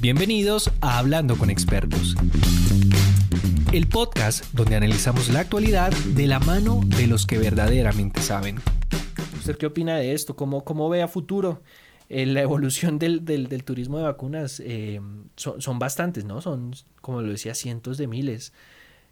Bienvenidos a Hablando con Expertos, el podcast donde analizamos la actualidad de la mano de los que verdaderamente saben. ¿Usted qué opina de esto? ¿Cómo, cómo ve a futuro eh, la evolución del, turismo de vacunas? Eh, son, son bastantes, ¿no? Son, como lo decía, cientos de miles.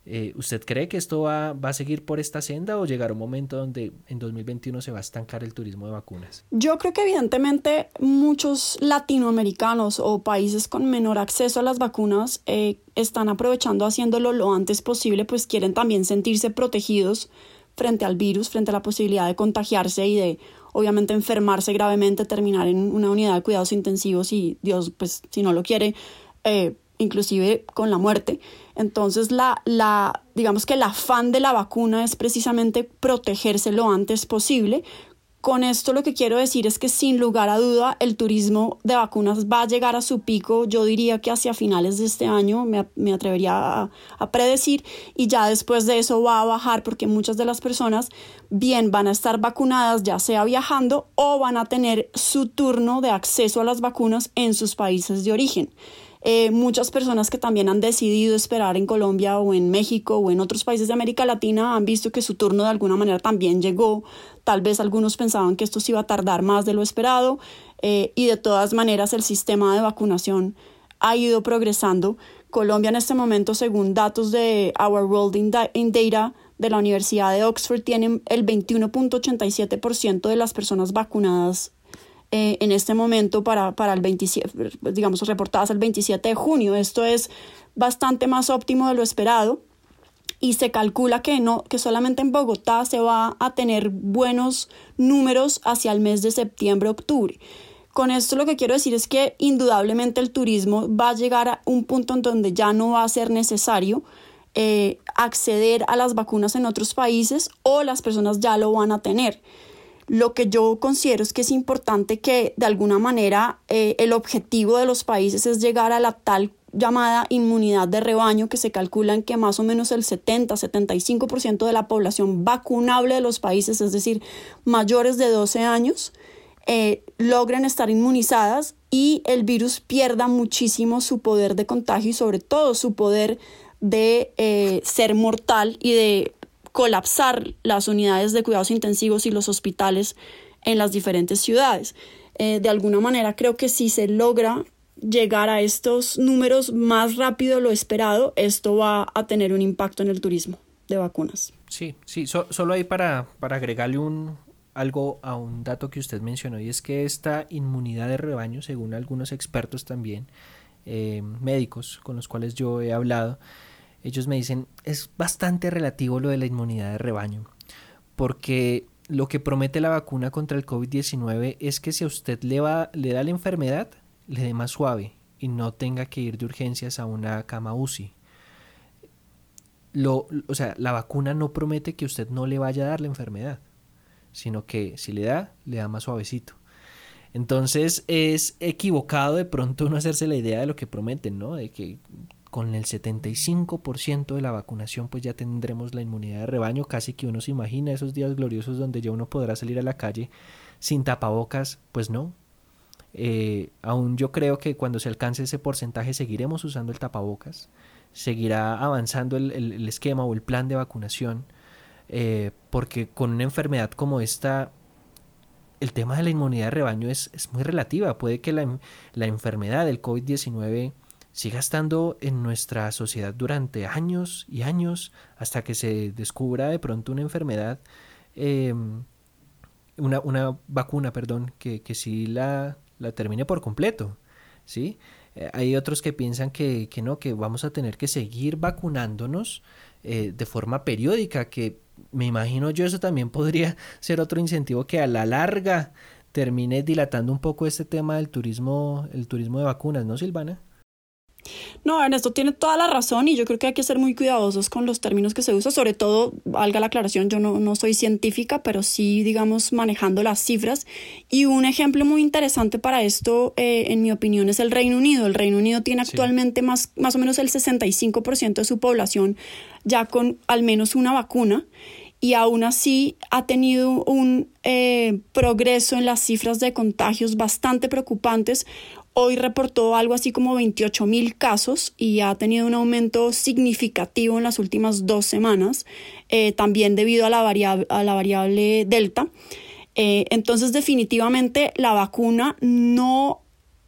Eh, ¿Usted cree que esto va, a seguir por esta senda o llegará un momento donde en 2021 se va a estancar el turismo de vacunas? Yo creo que evidentemente muchos latinoamericanos o países con menor acceso a las vacunas eh, están aprovechando haciéndolo lo antes posible, pues quieren también sentirse protegidos frente al virus, frente a la posibilidad de contagiarse y de obviamente enfermarse gravemente, terminar en una unidad de cuidados intensivos y Dios, pues si no lo quiere, eh, inclusive con la muerte. Entonces, la, la, digamos que el afán de la vacuna es precisamente protegerse lo antes posible. Con esto lo que quiero decir es que sin lugar a duda el turismo de vacunas va a llegar a su pico, yo diría que hacia finales de este año, me, me atrevería a, a, predecir, y ya después de eso va a bajar porque muchas de las personas bien van a estar vacunadas, ya sea viajando, o van a tener su turno de acceso a las vacunas en sus países de origen. Eh, muchas personas que también han decidido esperar en Colombia o en México o en otros países de América Latina han visto que su turno de alguna manera también llegó. Tal vez algunos pensaban que esto se iba a tardar más de lo esperado eh, y de todas maneras el sistema de vacunación ha ido progresando. Colombia en este momento, según datos de Our World in, in Data de la Universidad de Oxford, tiene el 21.87% de las personas vacunadas eh, en este momento para, para el 27, digamos, reportadas el 27 de junio. Esto es bastante más óptimo de lo esperado y se calcula que no que solamente en Bogotá se va a tener buenos números hacia el mes de septiembre octubre con esto lo que quiero decir es que indudablemente el turismo va a llegar a un punto en donde ya no va a ser necesario eh, acceder a las vacunas en otros países o las personas ya lo van a tener lo que yo considero es que es importante que de alguna manera eh, el objetivo de los países es llegar a la tal llamada inmunidad de rebaño que se calcula en que más o menos el 70-75% de la población vacunable de los países, es decir, mayores de 12 años, eh, logren estar inmunizadas y el virus pierda muchísimo su poder de contagio y sobre todo su poder de eh, ser mortal y de colapsar las unidades de cuidados intensivos y los hospitales en las diferentes ciudades. Eh, de alguna manera creo que si se logra llegar a estos números más rápido de lo esperado, esto va a tener un impacto en el turismo de vacunas. Sí, sí, solo ahí para, para agregarle un, algo a un dato que usted mencionó y es que esta inmunidad de rebaño, según algunos expertos también, eh, médicos con los cuales yo he hablado, ellos me dicen, es bastante relativo lo de la inmunidad de rebaño, porque lo que promete la vacuna contra el COVID-19 es que si a usted le, va, le da la enfermedad, le dé más suave y no tenga que ir de urgencias a una cama UCI. Lo, o sea, la vacuna no promete que usted no le vaya a dar la enfermedad, sino que si le da, le da más suavecito. Entonces es equivocado de pronto no hacerse la idea de lo que prometen, ¿no? De que con el 75% de la vacunación pues ya tendremos la inmunidad de rebaño, casi que uno se imagina esos días gloriosos donde ya uno podrá salir a la calle sin tapabocas, pues no. Eh, aún yo creo que cuando se alcance ese porcentaje seguiremos usando el tapabocas, seguirá avanzando el, esquema o el plan de vacunación, eh, porque con una enfermedad como esta el tema de la inmunidad de rebaño es, es muy relativa. Puede que la, la enfermedad del COVID-19 siga estando en nuestra sociedad durante años y años hasta que se descubra de pronto una enfermedad, em, una, una, vacuna, perdón, que, que sí la, la termine por completo. ¿sí? Eh, hay otros que piensan que, que, no, que vamos a tener que seguir vacunándonos eh, de forma periódica, que me imagino yo eso también podría ser otro incentivo que a la larga termine dilatando un poco este tema del turismo, el turismo de vacunas, ¿no, Silvana? No, Ernesto tiene toda la razón y yo creo que hay que ser muy cuidadosos con los términos que se usan, sobre todo, valga la aclaración, yo no, no soy científica, pero sí, digamos, manejando las cifras. Y un ejemplo muy interesante para esto, eh, en mi opinión, es el Reino Unido. El Reino Unido tiene actualmente más, más o menos el 65% de su población ya con al menos una vacuna y aún así ha tenido un eh, progreso en las cifras de contagios bastante preocupantes hoy reportó algo así como 28 mil casos y ha tenido un aumento significativo en las últimas dos semanas, eh, también debido a la, variable, a la variable Delta. Eh, entonces, definitivamente la vacuna no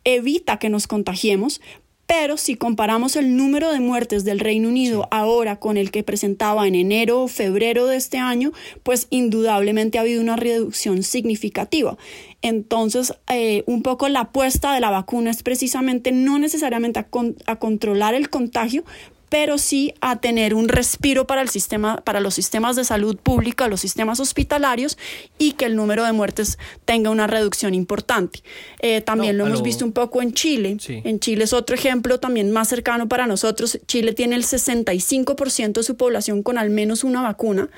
evita que nos contagiemos, pero si comparamos el número de muertes del Reino Unido ahora con el que presentaba en enero o febrero de este año, pues indudablemente ha habido una reducción significativa. Entonces, eh, un poco la apuesta de la vacuna es precisamente no necesariamente a controlar el contagio, pero sí a tener un respiro para el sistema, para los sistemas de salud pública, los sistemas hospitalarios y que el número de muertes tenga una reducción importante. Eh, también lo hemos visto un poco en Chile. En Chile es otro ejemplo también más cercano para nosotros. Chile tiene el 65% de su población con al menos una vacuna.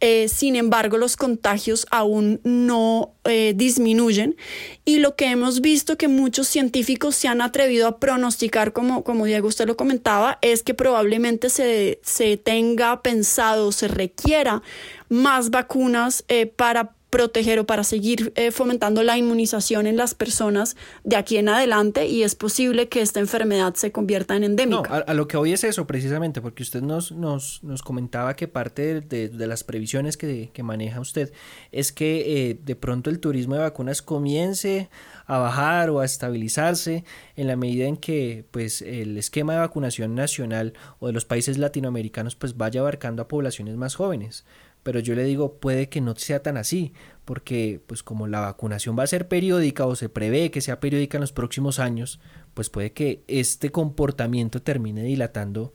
Eh, sin embargo, los contagios aún no eh, disminuyen. Y lo que hemos visto que muchos científicos se han atrevido a pronosticar, como, como Diego usted lo comentaba, es que probablemente se, se tenga pensado, se requiera más vacunas eh, para proteger o para seguir eh, fomentando la inmunización en las personas de aquí en adelante y es posible que esta enfermedad se convierta en endémica. No, a, lo que hoy es eso precisamente, porque usted nos, nos, nos comentaba que parte de, de, las previsiones que, que, maneja usted es que eh, de pronto el turismo de vacunas comience a bajar o a estabilizarse en la medida en que pues el esquema de vacunación nacional o de los países latinoamericanos pues vaya abarcando a poblaciones más jóvenes pero yo le digo, puede que no sea tan así, porque pues como la vacunación va a ser periódica o se prevé que sea periódica en los próximos años, pues puede que este comportamiento termine dilatando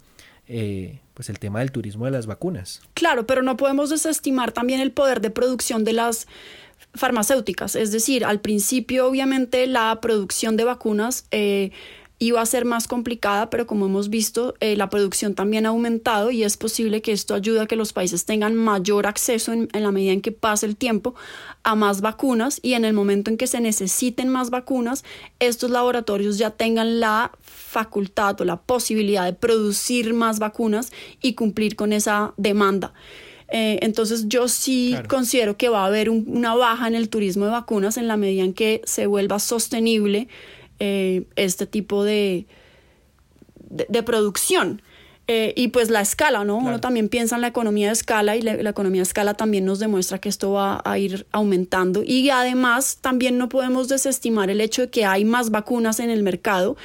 eh, pues el tema del turismo de las vacunas. Claro, pero no podemos desestimar también el poder de producción de las farmacéuticas, es decir, al principio obviamente la producción de vacunas eh, iba a ser más complicada, pero como hemos visto, eh, la producción también ha aumentado y es posible que esto ayude a que los países tengan mayor acceso en, la medida en que pase el tiempo a más vacunas y en el momento en que se necesiten más vacunas, estos laboratorios ya tengan la facultad o la posibilidad de producir más vacunas y cumplir con esa demanda. Eh, entonces yo sí considero que va a haber una baja en el turismo de vacunas en la medida en que se vuelva sostenible eh, este tipo de, de, producción. Eh, y pues la escala, ¿no? Uno también piensa en la economía de escala y la, economía de escala también nos demuestra que esto va a ir aumentando. Y además también no podemos desestimar el hecho de que hay más vacunas en el mercado.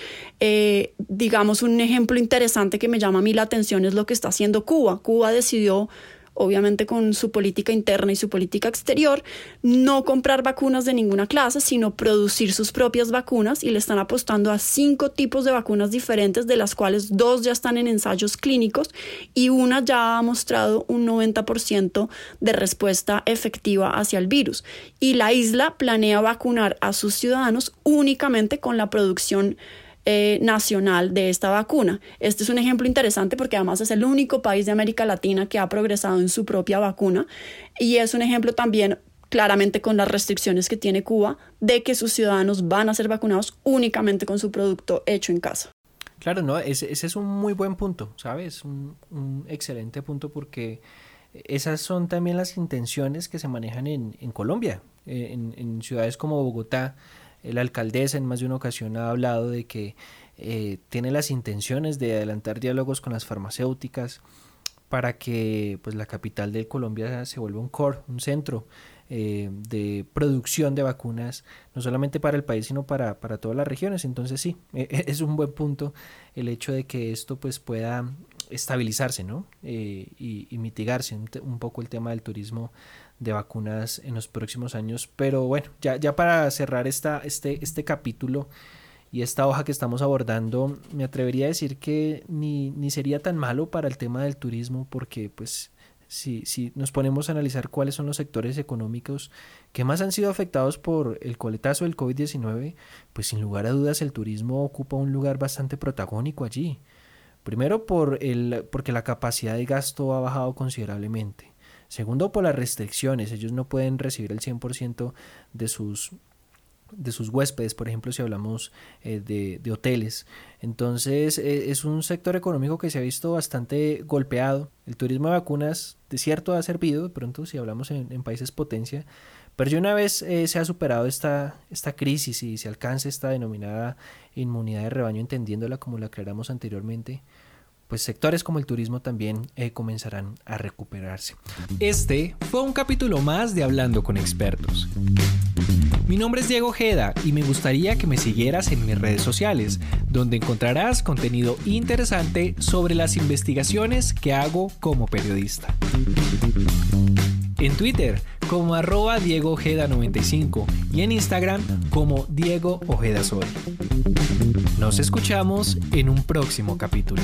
Eh, digamos, un ejemplo interesante que me llama a mí la atención es lo que está haciendo Cuba. Cuba decidió obviamente con su política interna y su política exterior, no comprar vacunas de ninguna clase, sino producir sus propias vacunas y le están apostando a cinco tipos de vacunas diferentes, de las cuales dos ya están en ensayos clínicos y una ya ha mostrado un 90% de respuesta efectiva hacia el virus. Y la isla planea vacunar a sus ciudadanos únicamente con la producción eh, nacional de esta vacuna. Este es un ejemplo interesante porque además es el único país de América Latina que ha progresado en su propia vacuna y es un ejemplo también claramente con las restricciones que tiene Cuba de que sus ciudadanos van a ser vacunados únicamente con su producto hecho en casa. Claro, no, ese, es un muy buen punto, ¿sabes? Un, un excelente punto porque esas son también las intenciones que se manejan en, Colombia, eh, en ciudades como Bogotá la alcaldesa en más de una ocasión ha hablado de que eh, tiene las intenciones de adelantar diálogos con las farmacéuticas para que pues, la capital de Colombia se vuelva un core, un centro eh, de producción de vacunas, no solamente para el país, sino para, para todas las regiones. Entonces sí, e, es un buen punto el hecho de que esto pues, pueda estabilizarse ¿no? Eh, y, mitigarse un, poco el tema del turismo de vacunas en los próximos años. Pero bueno, ya, ya para cerrar esta, este, este capítulo y esta hoja que estamos abordando, me atrevería a decir que ni, ni sería tan malo para el tema del turismo, porque pues si, si nos ponemos a analizar cuáles son los sectores económicos que más han sido afectados por el coletazo del COVID-19, pues sin lugar a dudas el turismo ocupa un lugar bastante protagónico allí. Primero por el, porque la capacidad de gasto ha bajado considerablemente. Segundo, por las restricciones. Ellos no pueden recibir el 100% de sus de sus huéspedes, por ejemplo, si hablamos eh, de, de, hoteles. Entonces, eh, es un sector económico que se ha visto bastante golpeado. El turismo de vacunas, de cierto, ha servido, de pronto, si hablamos en, países potencia, Pero ya una vez eh, se ha superado esta, esta crisis y se alcance esta denominada inmunidad de rebaño, entendiéndola como la creáramos anteriormente, pues sectores como el turismo también eh, comenzarán a recuperarse. Este fue un capítulo más de Hablando con expertos. Mi nombre es Diego Ojeda y me gustaría que me siguieras en mis redes sociales, donde encontrarás contenido interesante sobre las investigaciones que hago como periodista. En Twitter como arroba Diego Ojeda 95 y en Instagram como Diego Ojeda Sol. Nos escuchamos en un próximo capítulo.